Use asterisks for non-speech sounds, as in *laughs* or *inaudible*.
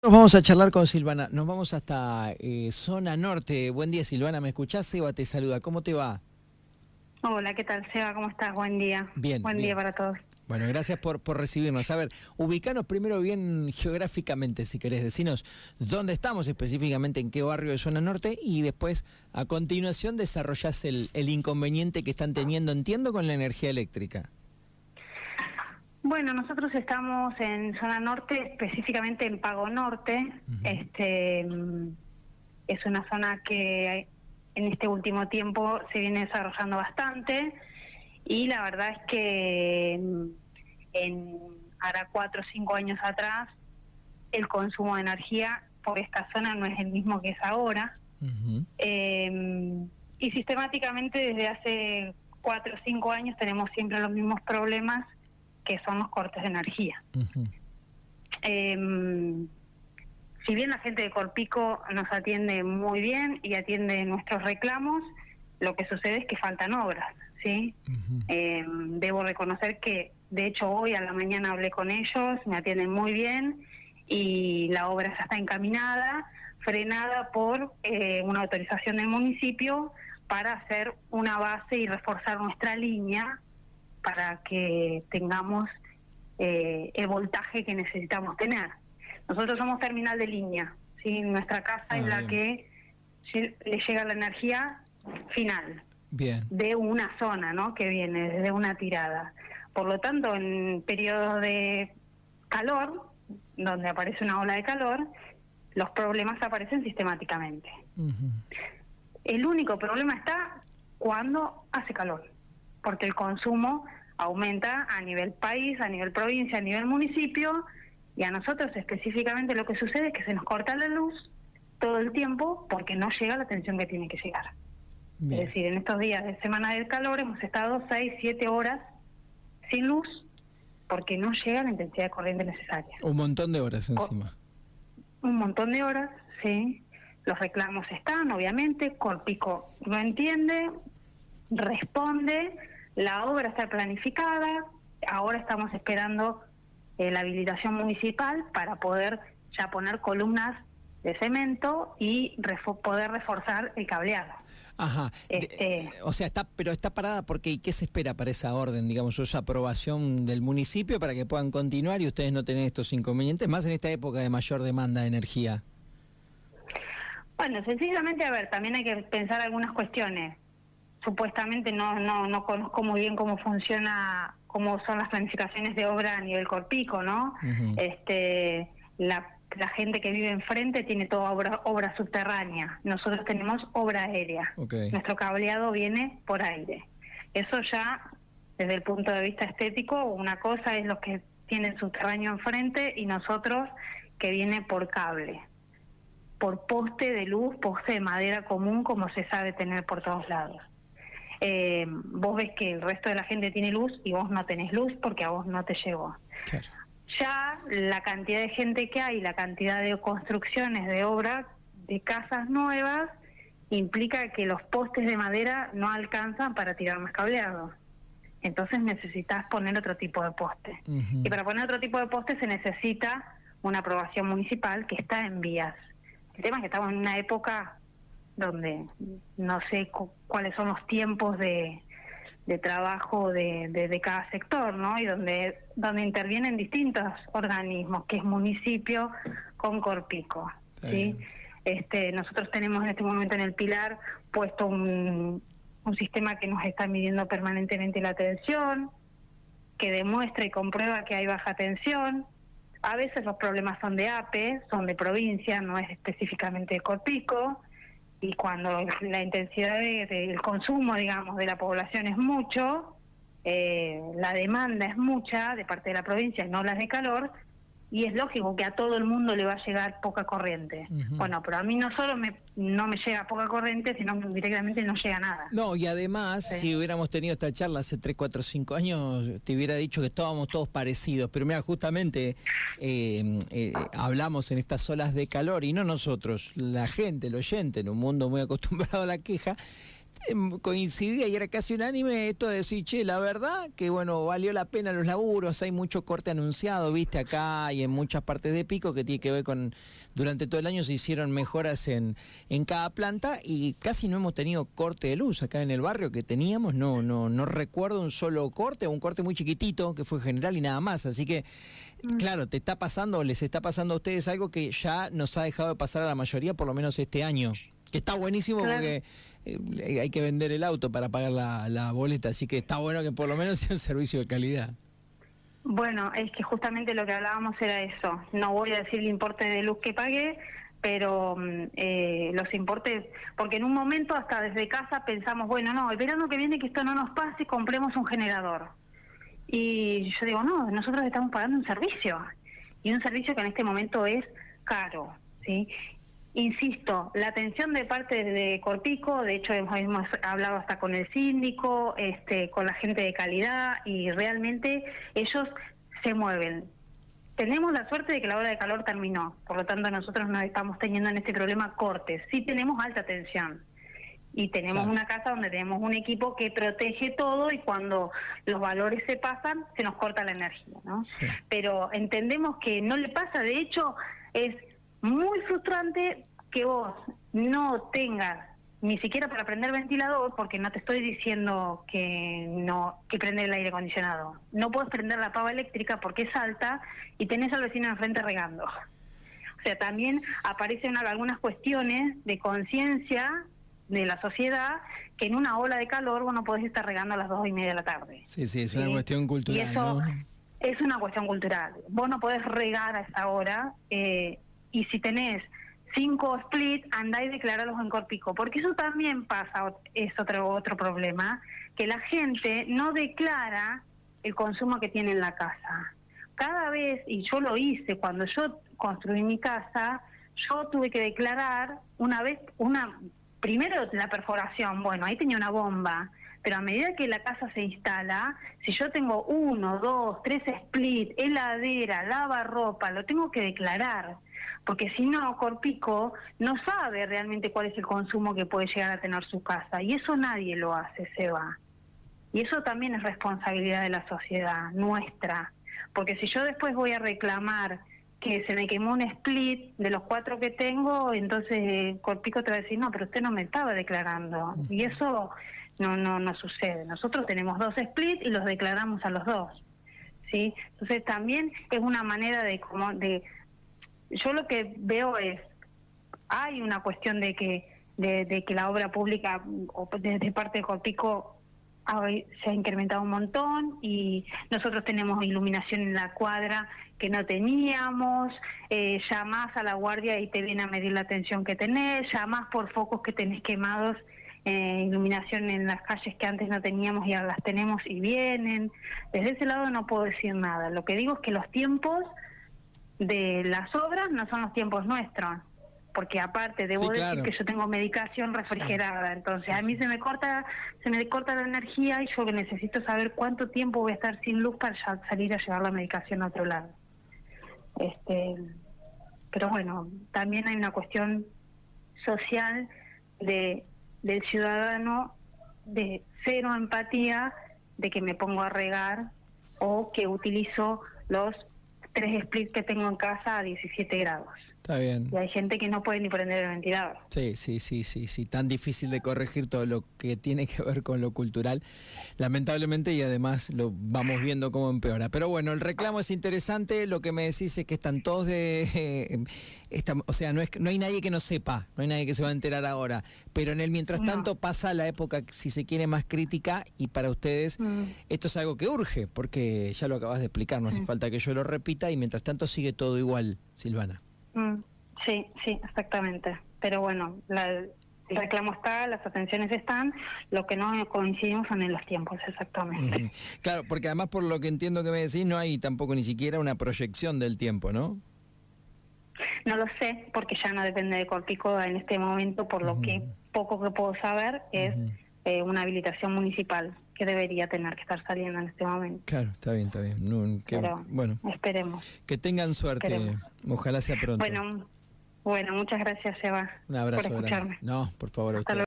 Nos vamos a charlar con Silvana. Nos vamos hasta eh, zona norte. Buen día, Silvana. ¿Me escuchás? Seba te saluda. ¿Cómo te va? Hola, ¿qué tal, Seba? ¿Cómo estás? Buen día. Bien. Buen bien. día para todos. Bueno, gracias por, por recibirnos. A ver, ubicanos primero bien geográficamente, si querés decirnos dónde estamos específicamente, en qué barrio de zona norte, y después, a continuación, desarrollás el, el inconveniente que están teniendo, entiendo, con la energía eléctrica. Bueno, nosotros estamos en zona norte, específicamente en Pago Norte. Este mm, es una zona que en este último tiempo se viene desarrollando bastante y la verdad es que mm, en ahora cuatro o cinco años atrás el consumo de energía por esta zona no es el mismo que es ahora. Eh, y sistemáticamente desde hace cuatro o cinco años tenemos siempre los mismos problemas que son los cortes de energía. Eh, si bien la gente de Corpico nos atiende muy bien y atiende nuestros reclamos, lo que sucede es que faltan obras, ¿sí? Eh, debo reconocer que, de hecho, hoy a la mañana hablé con ellos, me atienden muy bien y la obra ya está encaminada, frenada por eh, una autorización del municipio para hacer una base y reforzar nuestra línea para que tengamos eh, el voltaje que necesitamos tener. Nosotros somos terminal de línea, ¿sí? nuestra casa Ah, es la bien. que le llega la energía final Bien. de una zona, ¿no? Que viene desde una tirada. Por lo tanto, en periodos de calor, donde aparece una ola de calor, los problemas aparecen sistemáticamente. El único problema está cuando hace calor, porque el consumo aumenta a nivel país, a nivel provincia, a nivel municipio, y a nosotros específicamente lo que sucede es que se nos corta la luz todo el tiempo porque no llega la atención que tiene que llegar. Bien. Es decir, en estos días de semana del calor hemos estado 6, 7 horas sin luz porque no llega la intensidad de corriente necesaria. Un montón de horas encima. Un montón de horas, sí. Los reclamos están, obviamente. Corpico lo entiende, responde. La obra está planificada. Ahora estamos esperando eh, la habilitación municipal para poder ya poner columnas de cemento y poder reforzar el cableado. Ajá. Este- o sea, está, pero está parada porque ¿y qué se espera para esa orden, digamos, esa aprobación del municipio para que puedan continuar y ustedes no tener estos inconvenientes, más en esta época de mayor demanda de energía? Bueno, sencillamente, a ver, también hay que pensar algunas cuestiones. Supuestamente no, no, no conozco muy bien cómo funciona, cómo son las planificaciones de obra a nivel corpico, ¿no? Este, la, la gente que vive enfrente tiene toda obra, obra subterránea. Nosotros tenemos obra aérea. Nuestro cableado viene por aire. Eso ya, desde el punto de vista estético, una cosa es los que tienen subterráneo enfrente y nosotros que viene por cable por poste de luz, poste de madera común, como se sabe tener por todos lados. Eh, vos ves que el resto de la gente tiene luz y vos no tenés luz porque a vos no te llegó. Claro. Ya la cantidad de gente que hay, la cantidad de construcciones de obra de casas nuevas, implica que los postes de madera no alcanzan para tirar más cableado. Entonces necesitas poner otro tipo de poste. Y para poner otro tipo de poste se necesita una aprobación municipal que está en vías. El tema es que estamos en una época donde no sé cu- cuáles son los tiempos de, de trabajo de, de, de cada sector, ¿no? Y donde, donde intervienen distintos organismos, que es municipio con Corpico, ¿sí? Este, nosotros tenemos en este momento en el Pilar puesto un, un sistema que nos está midiendo permanentemente la tensión, que demuestra y comprueba que hay baja tensión. A veces los problemas son de APE, son de provincia, no es específicamente de Corpico. Y cuando *laughs* la intensidad de- del consumo, digamos, de la población es mucho, eh, la demanda es mucha de parte de la provincia, no las de calor, y es lógico que a todo el mundo le va a llegar poca corriente. Bueno, pero a mí no solo me, no me llega poca corriente, sino que directamente no llega nada. No, y además, Sí. si hubiéramos tenido esta charla hace 3, 4, 5 años, te hubiera dicho que estábamos todos parecidos. Pero mira, justamente eh, eh, hablamos en estas olas de calor, y no nosotros, la gente, el oyente, en un mundo muy acostumbrado a la queja, coincidía y era casi unánime esto de decir, che, la verdad que bueno, valió la pena los laburos, hay mucho corte anunciado, viste, acá y en muchas partes de Pico que tiene que ver con, durante todo el año se hicieron mejoras en, en cada planta y casi no hemos tenido corte de luz acá en el barrio que teníamos, no, no, no recuerdo un solo corte, un corte muy chiquitito que fue general y nada más, así que mm. claro, te está pasando, les está pasando a ustedes algo que ya nos ha dejado de pasar a la mayoría, por lo menos este año. Que está buenísimo porque hay que vender el auto para pagar la, boleta, así que está bueno que por lo menos sea un servicio de calidad. Bueno, es que justamente lo que hablábamos era eso. No voy a decir el importe de luz que pagué, pero mm, eh, los importes, porque en un momento hasta desde casa pensamos, bueno, no, el verano que viene que esto no nos pase, compremos un generador. Y yo digo, no, nosotros estamos pagando un servicio, y un servicio que en este momento es caro, ¿sí? Insisto, la atención de parte de Corpico, de hecho hemos, hablado hasta con el síndico, este, con la gente de calidad y realmente ellos se mueven. Tenemos la suerte de que la hora de calor terminó, por lo tanto nosotros no estamos teniendo en este problema cortes, sí tenemos alta tensión y tenemos una casa donde tenemos un equipo que protege todo y cuando los valores se pasan se nos corta la energía, ¿no? Pero entendemos que no le pasa, de hecho es muy frustrante que vos no tengas ni siquiera para prender ventilador, porque no te estoy diciendo que no que prender el aire acondicionado. No puedes prender la pava eléctrica porque es alta y tenés al vecino enfrente regando. O sea, también aparecen algunas cuestiones de conciencia de la sociedad que en una ola de calor vos no podés estar regando a las dos y media de la tarde. Sí, sí, es una cuestión cultural. Y eso es una cuestión cultural. Vos no podés regar a esa hora eh, y si tenés cinco split, andá y declaralos en Corpico, porque eso también pasa, es otro, otro problema, que la gente no declara el consumo que tiene en la casa. Cada vez, y yo lo hice cuando yo construí mi casa, yo tuve que declarar una vez, una primero la perforación, bueno, ahí tenía una bomba, pero a medida que la casa se instala, si yo tengo uno, dos, tres split, heladera, lavarropa, lo tengo que declarar porque si no, Corpico no sabe realmente cuál es el consumo que puede llegar a tener su casa, y eso nadie lo hace, Seba. Y eso también es responsabilidad de la sociedad, nuestra, porque si yo después voy a reclamar que se me quemó un split de los cuatro que tengo, entonces Corpico te va a decir, no, pero usted no me estaba declarando. Y eso no, no, no sucede. Nosotros tenemos dos splits y los declaramos a los dos. ¿sí? Entonces también es una manera de, como, de, yo lo que veo es, hay una cuestión de que, de, que la obra pública o desde parte de Corpico se ha incrementado un montón y nosotros tenemos iluminación en la cuadra que no teníamos, eh, llamás a la guardia y te viene a medir la tensión que tenés, llamás por focos que tenés quemados, eh, iluminación en las calles que antes no teníamos y ahora las tenemos y vienen. Desde ese lado no puedo decir nada. Lo que digo es que los tiempos de las obras no son los tiempos nuestros porque aparte debo decir que yo tengo medicación refrigerada, entonces a mí se me corta se me corta la energía y yo necesito saber cuánto tiempo voy a estar sin luz para salir a llevar la medicación a otro lado. Este, pero bueno, también hay una cuestión social de del ciudadano de cero empatía de que me pongo a regar o que utilizo los tres splits que tengo en casa a 17 grados. Está bien. Y hay gente que no puede ni prender el ventilador. Sí, sí, sí, sí, sí. Tan difícil de corregir todo lo que tiene que ver con lo cultural, lamentablemente, y además lo vamos viendo cómo empeora. Pero bueno, el reclamo es interesante. Lo que me decís es que están todos de. o sea, no, es, no hay nadie que no sepa, no hay nadie que se va a enterar ahora. Pero en el mientras tanto pasa la época, si se quiere, más crítica, y para ustedes mm. esto es algo que urge, porque ya lo acabas de explicar, no hace mm. falta que yo lo repita, y mientras tanto sigue todo igual, Silvana. Mm, sí, sí, exactamente. Pero bueno, el reclamo está, las atenciones están, lo que no coincidimos son en los tiempos, exactamente. Claro, porque además por lo que entiendo que me decís, no hay tampoco ni siquiera una proyección del tiempo, ¿no? No lo sé, porque ya no depende de Cortico en este momento, por lo que poco que puedo saber es eh, una habilitación municipal que debería tener que estar saliendo en este momento. Claro, está bien, está bien. bueno, esperemos. Que tengan suerte. Ojalá sea pronto. Bueno, bueno, muchas gracias, Eva. Un abrazo. Por escucharme. No, por favor.